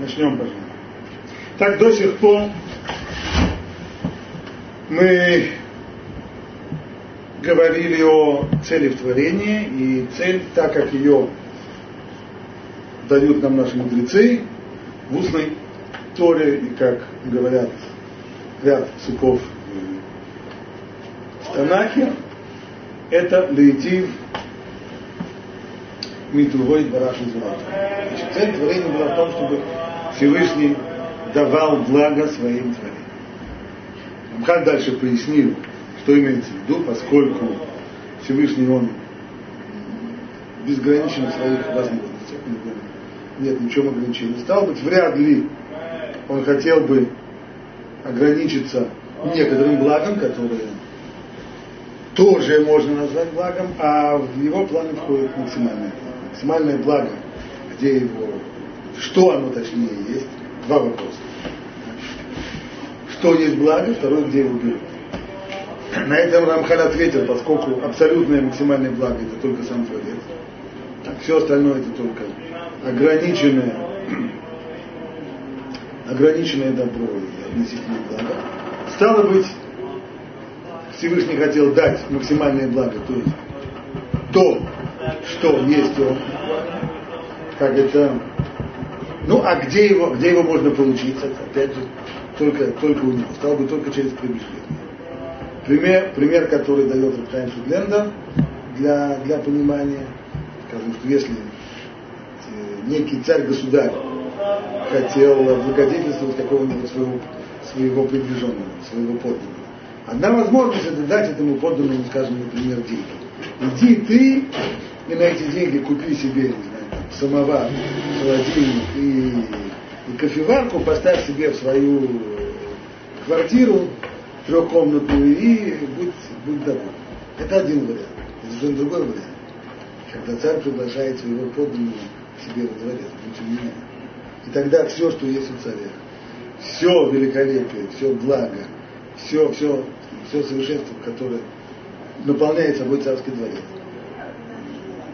Начнем, пожалуйста. Так до сих пор мы говорили о цели в творении, и цель, так как ее дают нам наши мудрецы в устной Торе, и как говорят ряд суков в Танахе, это лейтив Митувой Барашу Значит, цель творения была в том, чтобы Всевышний давал благо своим творениям. Амхат дальше пояснил, что имеется в виду, поскольку Всевышний Он безграничен в своих возможностях, нет ничего ограничений. Стало быть, вряд ли он хотел бы ограничиться некоторым благом, которые тоже можно назвать благом, а в его планы входит максимальное благо. Максимальное благо, где его, что оно точнее есть, два вопроса. Что есть благо, второй, где его берут. На этом Рамхан ответил, поскольку абсолютное максимальное благо это только сам Творец, а все остальное это только ограниченное, ограниченное добро и относительное благо. Стало быть, Всевышний хотел дать максимальное благо, то есть то, что есть он, как это, ну а где его, где его можно получить, опять же, только, только у него, стало бы только через приближение. Пример, пример который дает Рабхайм Шудлендер для, для понимания, скажем, что если э, некий царь-государь хотел благодетельствовать какого-нибудь своего, своего приближенного, своего подданного, одна возможность это дать этому подданному, скажем, например, деньги. Иди ты и на эти деньги купи себе, самовар, холодильник и, и кофеварку, поставь себе в свою квартиру, трехкомнатную и будь, будь доволен. Это один вариант. Это совершенно другой вариант. Когда царь приглашает своего подданного себе во дворец, будь у меня. И тогда все, что есть у царя, все великолепие, все благо, все, все, все совершенство, которое наполняет собой царский дворец,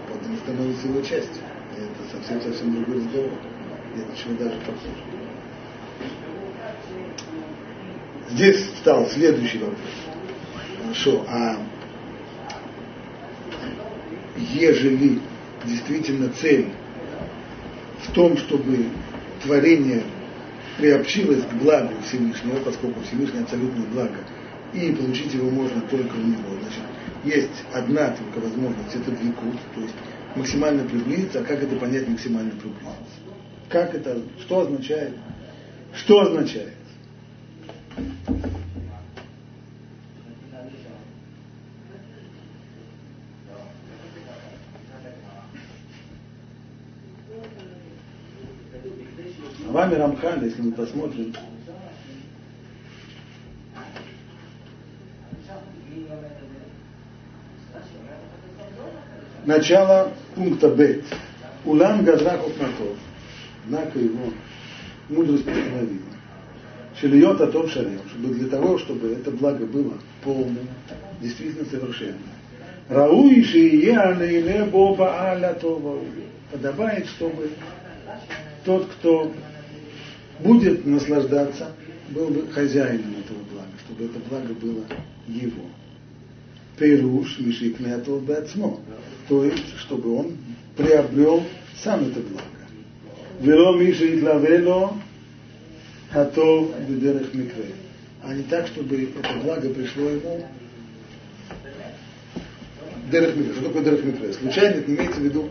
подданный становится его частью. Это совсем-совсем разговор. И это чего даже похоже. Здесь встал следующий вопрос. Хорошо, а ежели действительно цель в том, чтобы творение приобщилось к благу Всевышнего, поскольку Всевышний абсолютное благо, и получить его можно только у него. Значит, есть одна только возможность, это двикут, то есть максимально приблизиться, а как это понять максимально приблизиться? Как это, что означает? Что означает? Вами Рамхан, если мы посмотрим, начало пункта Б. Улам Газра Хохматов. Однако его мудрость постановила. Шильет о том чтобы для того, чтобы это благо было полным, действительно совершенным. Рауи шия боба аля Подобает, чтобы тот, кто будет наслаждаться, был бы хозяином этого блага, чтобы это благо было его. Перуш мишик этого бацмо. То есть, чтобы он приобрел сам это благо. Вело мишик лавело хатов бедерах микре. А не так, чтобы это благо пришло ему Дерех Микре. Что такое Дерех Микре? Случайно это имеется в виду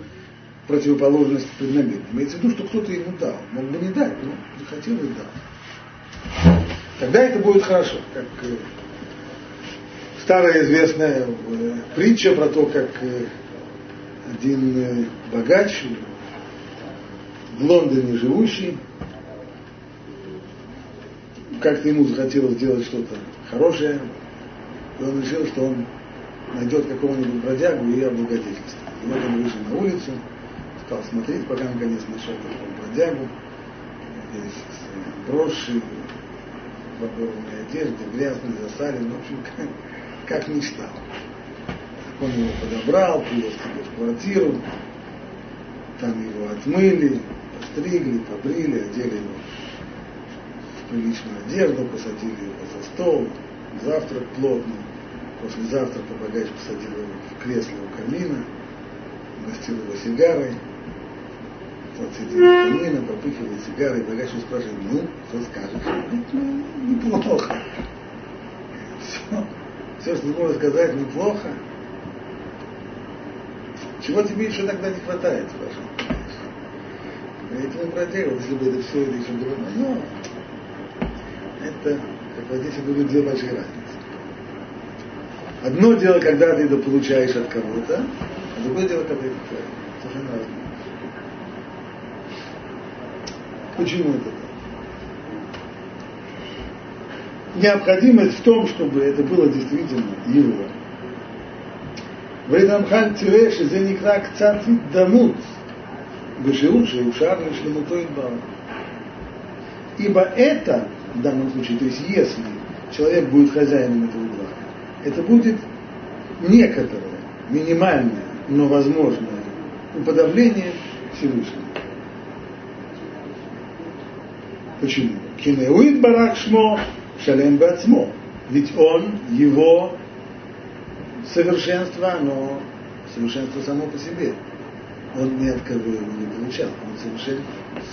противоположность преднамеренно. Имеется в виду, что кто-то ему дал. Мог бы не дать, но захотел и дал. Тогда это будет хорошо. Как э, старая известная э, притча про то, как э, один богач в Лондоне живущий, как-то ему захотелось сделать что-то хорошее, и он решил, что он найдет какого-нибудь бродягу и облагодетельствует. И вот он вышел на улицу, стал смотреть, пока наконец нашел такого бродягу, весь броши, в оборванной одежде, грязный, засален, в общем, как, мечтал. Он его подобрал, привез себе в квартиру, там его отмыли, постригли, побрили, одели его в приличную одежду, посадили его за стол, завтрак плотный. После завтрака богач посадил его в кресло у камина, угостил его сигарой, тот сидит у камина, попыхивает сигарой, богач спрашивает, ну, что скажешь? Неплохо. Все, все, что можно сказать, неплохо. Чего тебе еще тогда не хватает, спрашивает. Я этим проделал, если бы это все это еще было, но это, как здесь были две большие разницы. Одно дело, когда ты это получаешь от кого-то, а другое дело, когда это. Совершенно разное. Почему это так? необходимость в том, чтобы это было действительно Иура. Вейдамхан Тиреш Зеникра Кцати Дамут Бешиучи Ушар Шлемутой Бал. Ибо это, в данном случае, то есть если человек будет хозяином этого угла, это будет некоторое, минимальное, но возможное уподобление Всевышнему. Почему? Кинеуит барак шмо шалем бацмо. Ведь он, его совершенство, оно совершенство само по себе. Он ни от кого его не получал. Он совершен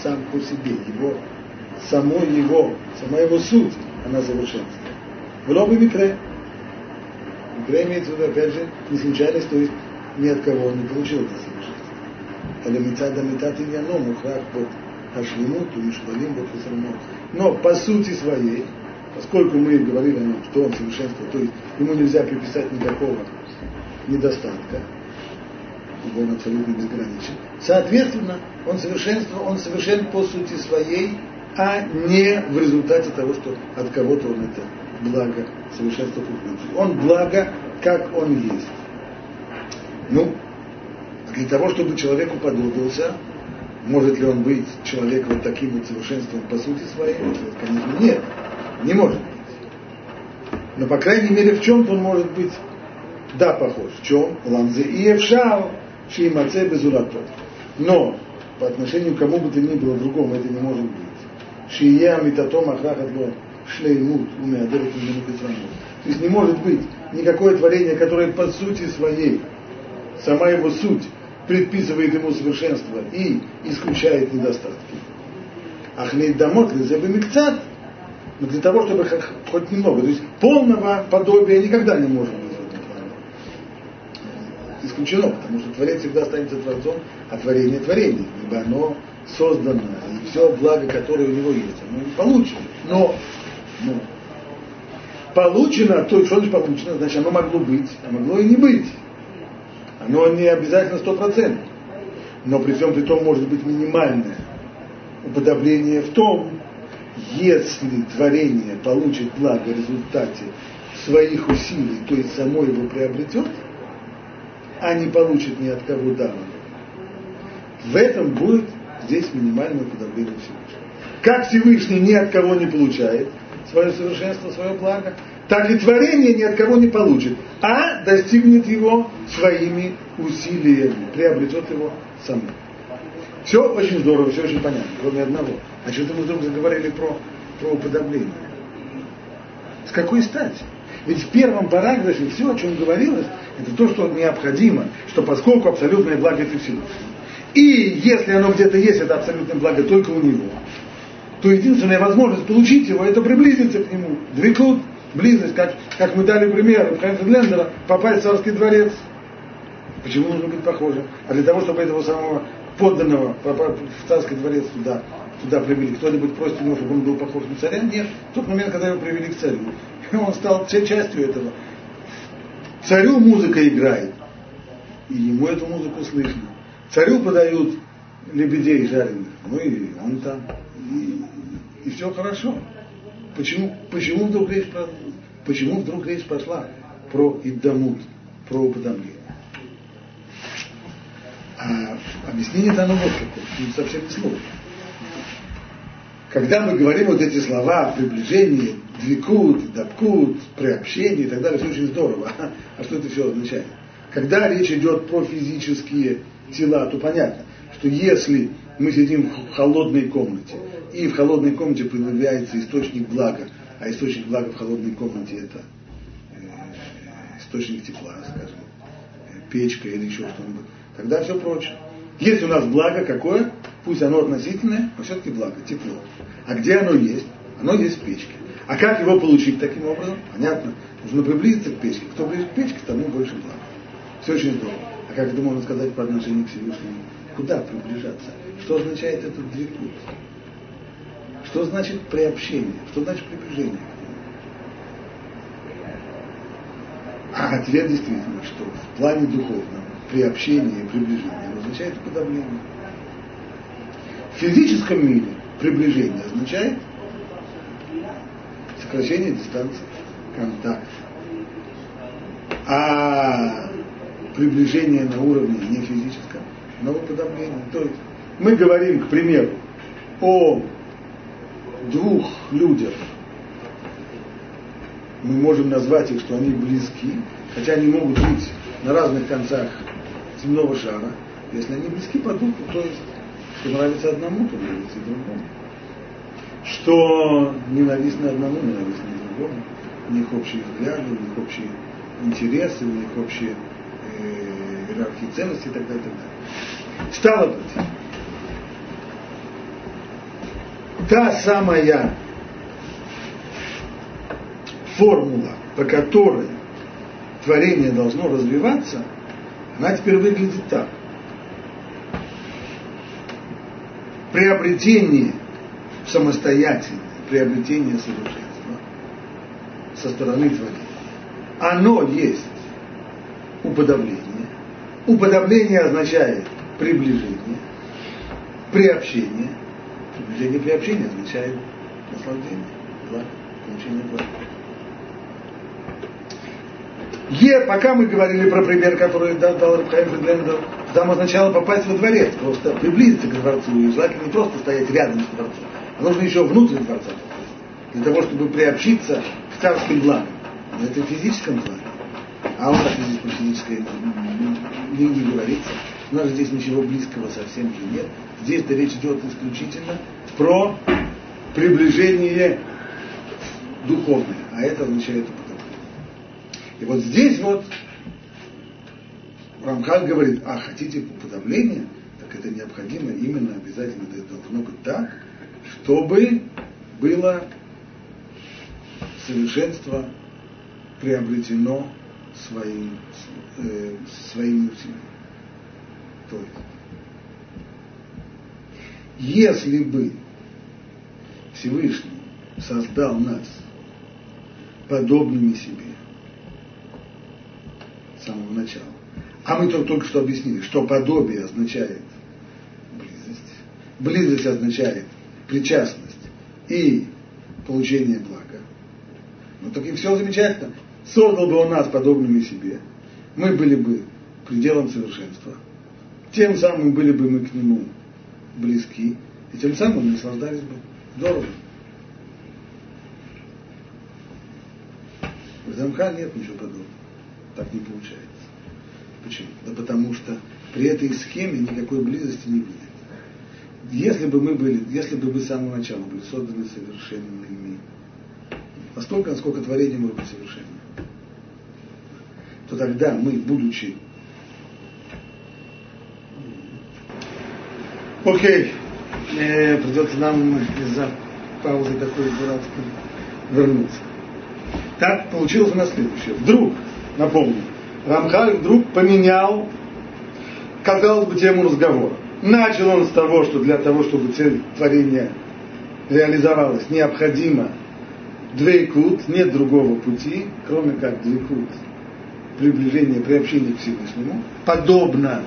сам по себе. Его, само его, сама его суть, она совершенство. В любом микре. Микре имеется в виду, опять же, не случайность, то есть ни от кого он не получил это совершенство. אלא מצד אמיתת עניינו מוכרח בו השלמות ומשבלים בו חסרונות. Но по сути своей, поскольку мы говорили о нем, что он совершенство, то есть ему нельзя приписать никакого недостатка, ибо он абсолютно безграничен, соответственно, он совершенство, он совершен по сути своей, а не в результате того, что от кого-то он это благо совершенство получил. Он благо, как он есть. Ну, для того, чтобы человек уподобился, может ли он быть человеком вот таким вот совершенством по сути своей? Конечно, нет. Не может быть. Но, по крайней мере, в чем-то он может быть, да, похож. В чем? Ламзе и Евшал, Шиимаце Безулато. Но по отношению к кому бы то ни было другому это не может быть. Шия Митатом Ахрахатло Шлеймут Умеадерет То есть не может быть никакое творение, которое по сути своей, сама его суть, предписывает ему совершенство и исключает недостатки. Ахнейд дамот лизебемикцат – но для того, чтобы хоть немного, то есть полного подобия никогда не может быть исключено, потому что Творец всегда останется Творцом, а творение творение, ибо оно создано, и все благо, которое у него есть, оно получено. Но, но получено, то есть что значит получено, значит оно могло быть, а могло и не быть. Оно не обязательно стопроцентно. Но при всем при том может быть минимальное уподобление в том, если творение получит благо в результате своих усилий, то есть само его приобретет, а не получит ни от кого даром, в этом будет здесь минимальное подавление Всевышнего. Как Всевышний ни от кого не получает свое совершенство, свое благо, так и творение ни от кого не получит, а достигнет его своими усилиями, приобретет его само. Все очень здорово, все очень понятно, кроме одного. А что-то мы вдруг заговорили про, про уподобление. С какой стати? Ведь в первом параграфе все, о чем говорилось, это то, что необходимо, что поскольку абсолютное благо это Всевышний. И если оно где-то есть, это абсолютное благо только у него, то единственная возможность получить его, это приблизиться к нему. Двикут, близость, как, как мы дали пример Глендера, попасть в царский дворец. Почему нужно быть похожим? А для того, чтобы этого самого подданного в царский дворец туда, туда привели. Кто-нибудь просит его, чтобы он был похож на царя? Нет. В тот момент, когда его привели к царю, он стал частью этого. Царю музыка играет, и ему эту музыку слышно. Царю подают лебедей жареных, ну и он там, и, и все хорошо. Почему, почему, вдруг речь почему вдруг речь пошла про Иддамут, про уподобление? А объяснение дано вот какое, совсем не сложно. Когда мы говорим вот эти слова приближение, двикут, дабкут, приобщение и так далее, все очень здорово. А что это все означает? Когда речь идет про физические тела, то понятно, что если мы сидим в холодной комнате, и в холодной комнате появляется источник блага, а источник блага в холодной комнате это э, источник тепла, скажем, печка или еще что-нибудь, тогда все прочее. Если у нас благо какое, пусть оно относительное, но все-таки благо, тепло. А где оно есть? Оно есть в печке. А как его получить таким образом? Понятно. Нужно приблизиться к печке. Кто ближе к печке, тому больше блага. Все очень здорово. А как это можно сказать по отношению к Всевышнему? Куда приближаться? Что означает этот двикут? Что значит приобщение? Что значит приближение А ответ действительно, что в плане духовном приобщение приближение означает подавление. В физическом мире приближение означает сокращение дистанции, контакт. А приближение на уровне не физическом, но подавление. То есть мы говорим, к примеру, о двух людях, мы можем назвать их, что они близки, хотя они могут быть на разных концах земного шара, если они близки по духу, то есть, что нравится одному, то нравится другому. Что ненавистно одному, ненавистно другому. У них общие взгляды, у них общие интересы, у них общие э, иерархии ценностей и так далее, и так далее. Стало быть, та самая формула, по которой творение должно развиваться, она теперь выглядит так. Приобретение самостоятельное, приобретение совершенства со стороны творения. Оно есть уподобление. Уподобление означает приближение, приобщение – Приближение при общении означает наслаждение, благо, получение блага. Е, пока мы говорили про пример, который дал, Рабхайм Фридлендер, там означало попасть во дворец, просто приблизиться к дворцу, и желательно не просто стоять рядом с дворцом, а нужно еще внутрь дворца для того, чтобы приобщиться к царским благам. Но это в физическом плане. А у нас здесь про физическое не, не говорится. У нас здесь ничего близкого совсем же нет. Здесь-то речь идет исключительно про приближение духовное, а это означает. И вот здесь вот Рамхаль говорит, а хотите уподобления, так это необходимо именно обязательно это должно быть так, чтобы было совершенство приобретено своим, э, своими усилиями. То есть, если бы Всевышний создал нас подобными себе самого начала, а мы только, только что объяснили, что подобие означает близость, близость означает причастность и получение блага, ну так и все замечательно. Создал бы он нас подобными себе, мы были бы пределом совершенства, тем самым были бы мы к нему близки, и тем самым наслаждались бы. Здорово. В замка нет ничего подобного. Так не получается. Почему? Да потому что при этой схеме никакой близости не будет. Если бы мы были, если бы мы с самого начала были созданы совершенными, настолько, насколько творение может быть совершенным, то тогда мы, будучи Окей. Э, придется нам из-за паузы такой дурацкой вернуться. Так получилось у нас следующее. Вдруг, напомню, Рамхаль вдруг поменял, казалось бы, тему разговора. Начал он с того, что для того, чтобы цель творения реализовалась, необходимо двейкут, нет другого пути, кроме как двейкут, приближение, приобщение к Всевышнему, подобно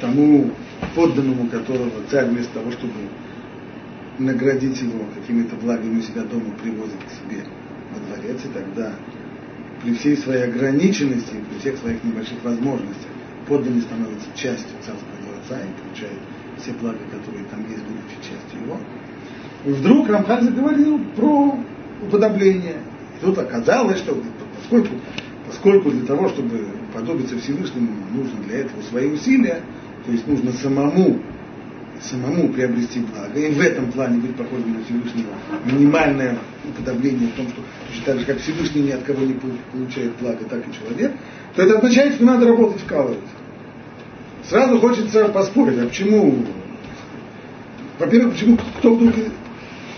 тому подданному которого царь вместо того, чтобы наградить его какими-то благами у себя дома, привозит к себе во дворец, и тогда при всей своей ограниченности, при всех своих небольших возможностях, подданный становится частью царского дворца и получает все блага, которые там есть, будучи частью его. И вдруг Рамхаль заговорил про уподобление. И тут оказалось, что поскольку, поскольку для того, чтобы подобиться Всевышнему, нужно для этого свои усилия, то есть нужно самому самому приобрести благо, и в этом плане быть похожим на Всевышнего, минимальное уподобление в том, что точно так же, как Всевышний ни от кого не получает благо, так и человек, то это означает, что надо работать вкалывать. Сразу хочется поспорить, а почему? Во-первых, почему кто вдруг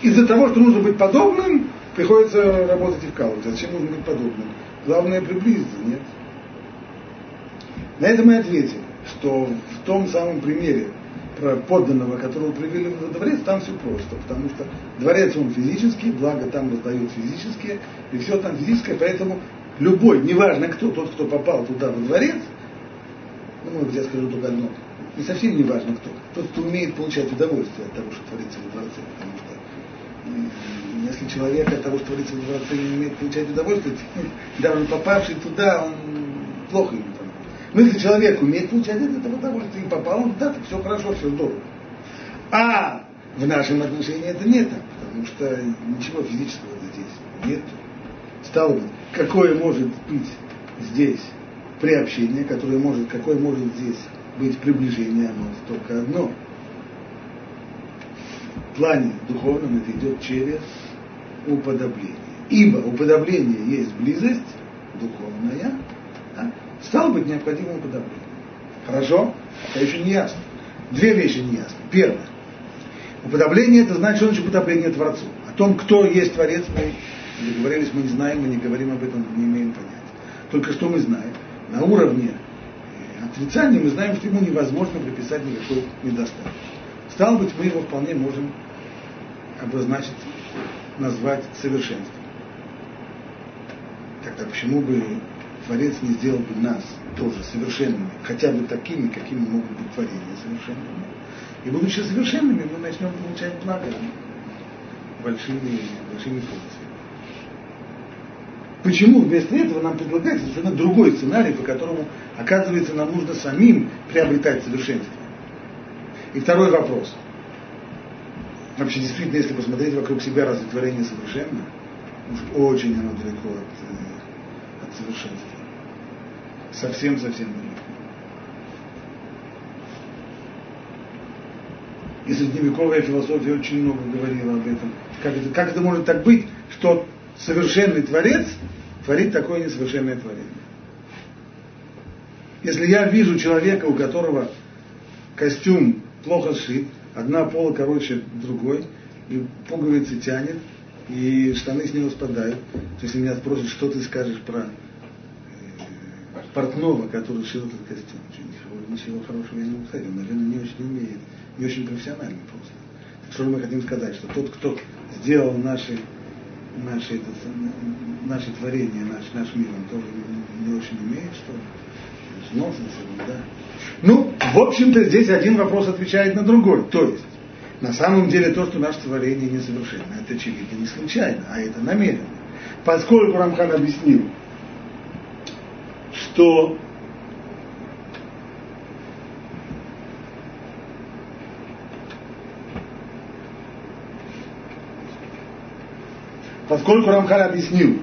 из-за того, что нужно быть подобным, приходится работать и вкалывать. Зачем нужно быть подобным? Главное приблизиться, нет? На это мы ответим, что в том самом примере про подданного, которого привели в дворец, там все просто, потому что дворец он физический, благо там раздают физические, и все там физическое, поэтому любой, неважно кто, тот, кто попал туда во дворец, ну, может быть, я скажу только одно, не совсем не важно кто, тот, кто умеет получать удовольствие от того, что творится во дворце, потому что если человек от того, что творится во дворце, не умеет получать удовольствие, даже попавший туда, он плохо ему. Но если человек умеет получать от этого удовольствие, и попал он туда, то все хорошо, все здорово. А в нашем отношении это не так, потому что ничего физического здесь нет. Стало быть, какое может быть здесь приобщение, которое может, какое может здесь быть приближение, оно только одно. В плане духовном это идет через уподобление. Ибо уподобление есть близость духовная, да? Стало быть необходимо уподобление. Хорошо? Это еще не ясно. Две вещи не ясны. Первое. Уподобление это значит, что значит уподобление Творцу. О том, кто есть Творец, мы договорились, мы не знаем, мы не говорим об этом, не имеем понятия. Только что мы знаем? На уровне отрицания мы знаем, что ему невозможно приписать никакой недостаток. Стало быть, мы его вполне можем обозначить, назвать совершенством. Тогда почему бы Творец не сделал бы нас тоже совершенными, хотя бы такими, какими могут быть творения совершенными. И будучи совершенными, мы начнем получать благо большими, большими порциями. Почему вместо этого нам предлагается совершенно другой сценарий, по которому, оказывается, нам нужно самим приобретать совершенство? И второй вопрос. Вообще, действительно, если посмотреть вокруг себя, разве творение совершенно? Уж очень оно далеко от, от совершенства. Совсем-совсем далеко. И средневековая философия очень много говорила об этом. Как это, как это может так быть, что совершенный творец творит такое несовершенное творение. Если я вижу человека, у которого костюм плохо сшит, одна пола короче другой, и пуговицы тянет, и штаны с него спадают, то если меня спросят, что ты скажешь про э, портного, который шил этот костюм, ничего, ничего хорошего я не могу сказать, он, наверное, не очень умеет, не очень профессиональный просто. Что мы хотим сказать, что тот, кто сделал наши наше, это, наше творение, наш, наш мир, он тоже не, очень умеет, что ли? Да. Ну, в общем-то, здесь один вопрос отвечает на другой. То есть, на самом деле, то, что наше творение несовершенно, это очевидно не случайно, а это намеренно. Поскольку Рамхан объяснил, что поскольку Рамхаль объяснил,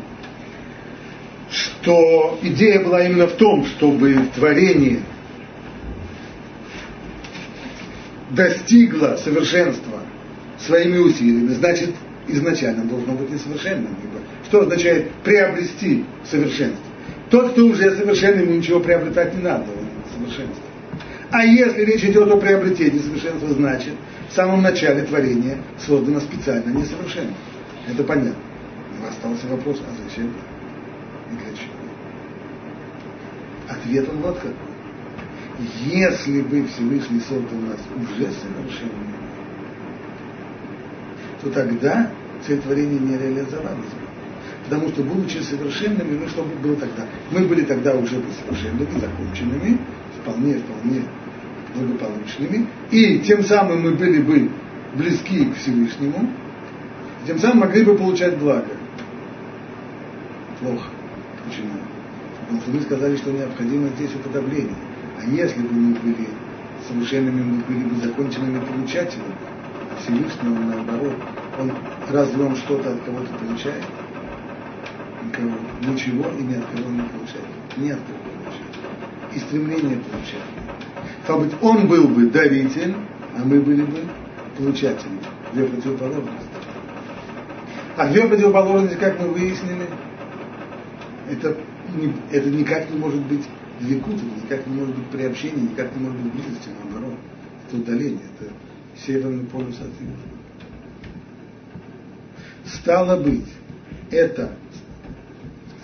что идея была именно в том, чтобы творение достигло совершенства своими усилиями, значит, изначально должно быть несовершенным. Что означает приобрести совершенство? Тот, кто уже совершенный, ему ничего приобретать не надо, он совершенство. А если речь идет о приобретении совершенства, значит, в самом начале творения создано специально несовершенство. Это понятно остался вопрос, а зачем и для чего? Ответ он вот какой. Если бы Всевышний создал нас уже совершенными, то тогда цель творения не реализовалась бы. Потому что, будучи совершенными, мы что было тогда? Мы были тогда уже бы совершенными, законченными, вполне, вполне благополучными, и тем самым мы были бы близки к Всевышнему, тем самым могли бы получать благо плохо. Почему? Потому что мы сказали, что необходимо здесь уподобление. А если бы мы были совершенными, мы были бы законченными получателями, а Всевышний, он наоборот, он разве он что-то от кого-то получает? Никого. Ничего и ни от кого не получает. Ни от кого получает. И стремление получать. Стало быть, он был бы даритель, а мы были бы получателями. Две противоположности. А две противоположности, как мы выяснили, это, не, это никак не может быть это никак не может быть приобщение, никак не может быть близости, наоборот. Это удаление, это северный полюс от южного. Стало быть, эта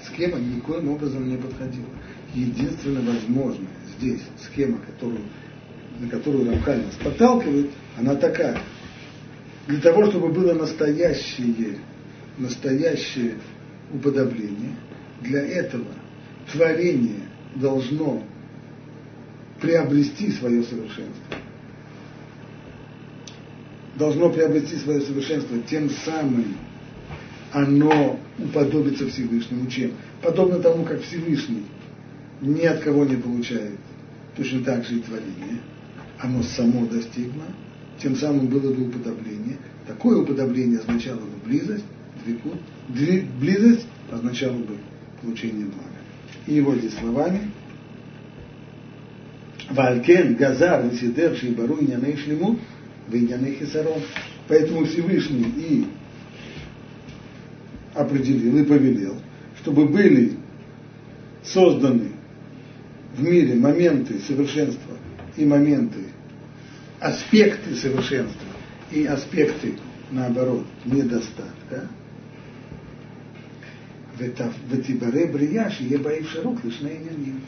схема никоим образом не подходила. Единственная возможная здесь схема, которую, на которую Рамхаль нас подталкивает, она такая. Для того, чтобы было настоящее, настоящее уподобление, для этого творение должно приобрести свое совершенство. Должно приобрести свое совершенство, тем самым оно уподобится Всевышнему. Чем? Подобно тому, как Всевышний ни от кого не получает, точно так же и творение, оно само достигло, тем самым было бы уподобление. Такое уподобление означало бы близость, двикут, близость означало бы получение блага. И его здесь словами, Валькен, Газар, Висидер, Шейбару, Иняней Шлемут, Виняней Хисарон. Поэтому Всевышний и определил и повелел, чтобы были созданы в мире моменты совершенства и моменты, аспекты совершенства и аспекты, наоборот, недостатка. Ветибаре брияш, еба и шарок,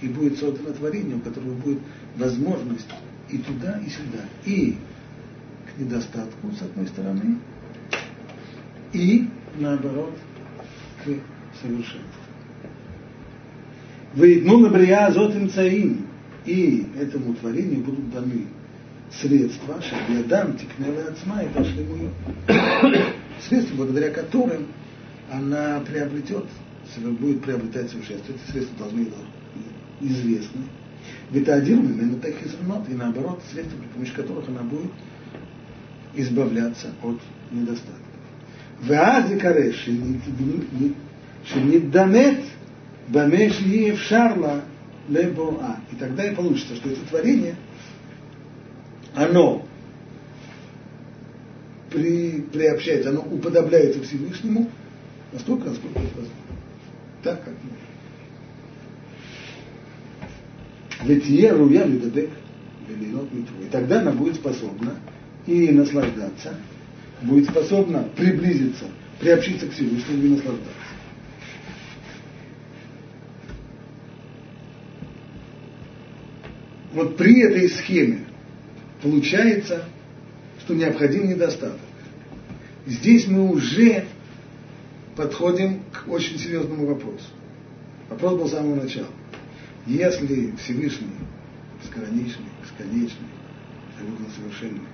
и будет создано творение, у которого будет возможность и туда, и сюда, и к недостатку, с одной стороны, и наоборот, к совершенству. Выйдну на брия азот им и этому творению будут даны средства, шабиадам, тикнела отсма и пошли средства, благодаря которым она приобретет, будет приобретать совершенство. Эти средства должны быть известны. Витадирмин, именно так и и наоборот, средства, при помощи которых она будет избавляться от недостатков. Ваази не шениддамет, бамеш в шарла, лебо а. И тогда и получится, что это творение, оно при, приобщается, оно уподобляется Всевышнему, настолько, насколько это возможно. Так, как можно. Ведь Еруя Людебек И тогда она будет способна и наслаждаться, будет способна приблизиться, приобщиться к Всевышнему и наслаждаться. Вот при этой схеме получается, что необходим недостаток. Здесь мы уже подходим к очень серьезному вопросу. Вопрос был с самого начала. Если Всевышний бесконечный, бесконечный, абсолютно совершенный,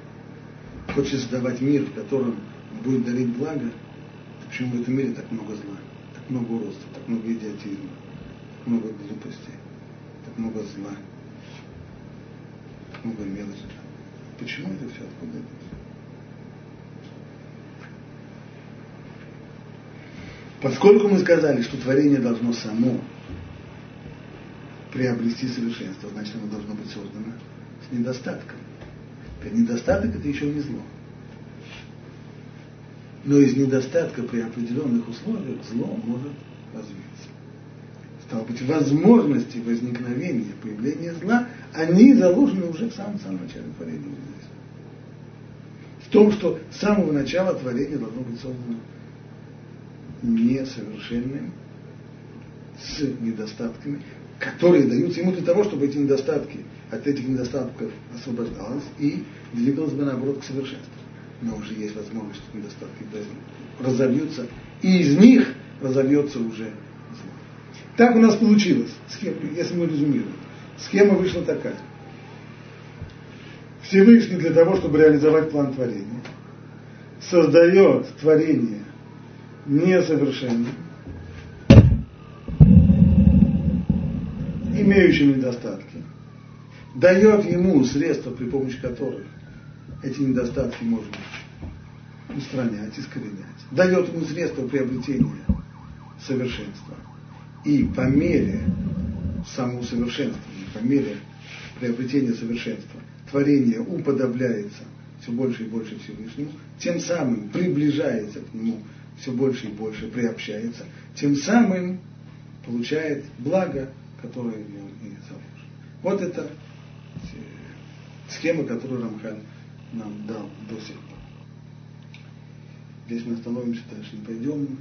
хочет создавать мир, в котором будет дарить благо, то почему в этом мире так много зла, так много уродства, так много идиотизма, так много глупостей, так много зла, так много мелочи. Почему это все откуда это Поскольку мы сказали, что творение должно само приобрести совершенство, значит оно должно быть создано с недостатком. Недостаток это еще не зло. Но из недостатка при определенных условиях зло может развиться. Стало быть, возможности возникновения, появления зла, они заложены уже в самом-самом начале творения. В том, что с самого начала творение должно быть создано несовершенным, с недостатками, которые даются ему для того, чтобы эти недостатки от этих недостатков освобождалась и двигалась бы наоборот к совершенству. Но уже есть возможность, что недостатки разовьются, и из них разовьется уже зло. Так у нас получилось, схема, если мы резюмируем. Схема вышла такая. Всевышний для того, чтобы реализовать план творения, создает творение несовершенным, имеющим недостатки, дает ему средства, при помощи которых эти недостатки можно устранять, искоренять. Дает ему средства приобретения совершенства. И по мере самоусовершенствования, по мере приобретения совершенства, творение уподобляется все больше и больше Всевышнему, тем самым приближается к нему все больше и больше, приобщается, тем самым получает благо, которое в нем и заложено. Вот это схема, которую Рамхан нам дал до сих пор. Здесь мы остановимся, дальше не пойдем.